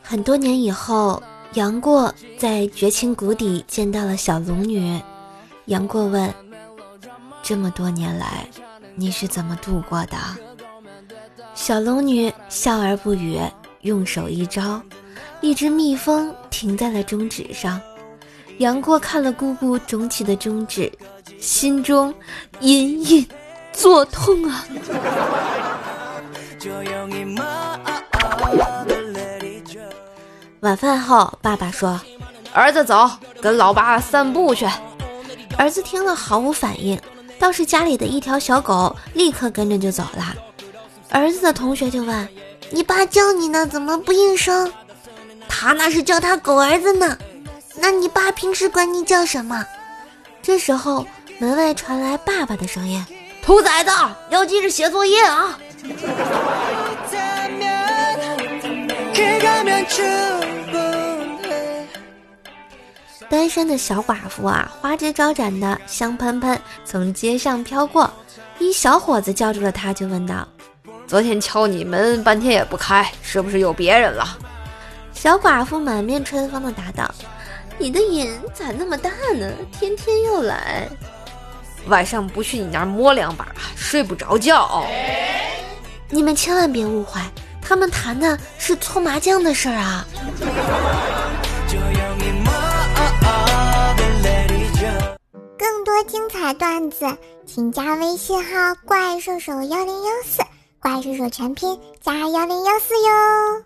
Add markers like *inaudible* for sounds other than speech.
很多年以后，杨过在绝情谷底见到了小龙女。杨过问：“这么多年来，你是怎么度过的？”小龙女笑而不语，用手一招，一只蜜蜂停在了中指上。杨过看了姑姑肿起的中指，心中隐隐作痛啊！*laughs* 晚饭后，爸爸说：“儿子走，跟老爸散步去。”儿子听了毫无反应，倒是家里的一条小狗立刻跟着就走了。儿子的同学就问：“你爸叫你呢，怎么不应声？”他那是叫他狗儿子呢。那你爸平时管你叫什么？这时候门外传来爸爸的声音：“兔崽子，要记着写作业啊！” *laughs* 单身的小寡妇啊，花枝招展的香喷喷从街上飘过，一小伙子叫住了她，就问道：“昨天敲你门半天也不开，是不是有别人了？”小寡妇满面春风的答道：“你的瘾咋那么大呢？天天又来，晚上不去你那儿摸两把，睡不着觉。你们千万别误会，他们谈的是搓麻将的事儿啊。”精彩段子，请加微信号“怪兽手幺零幺四”，怪兽手全拼加幺零幺四哟。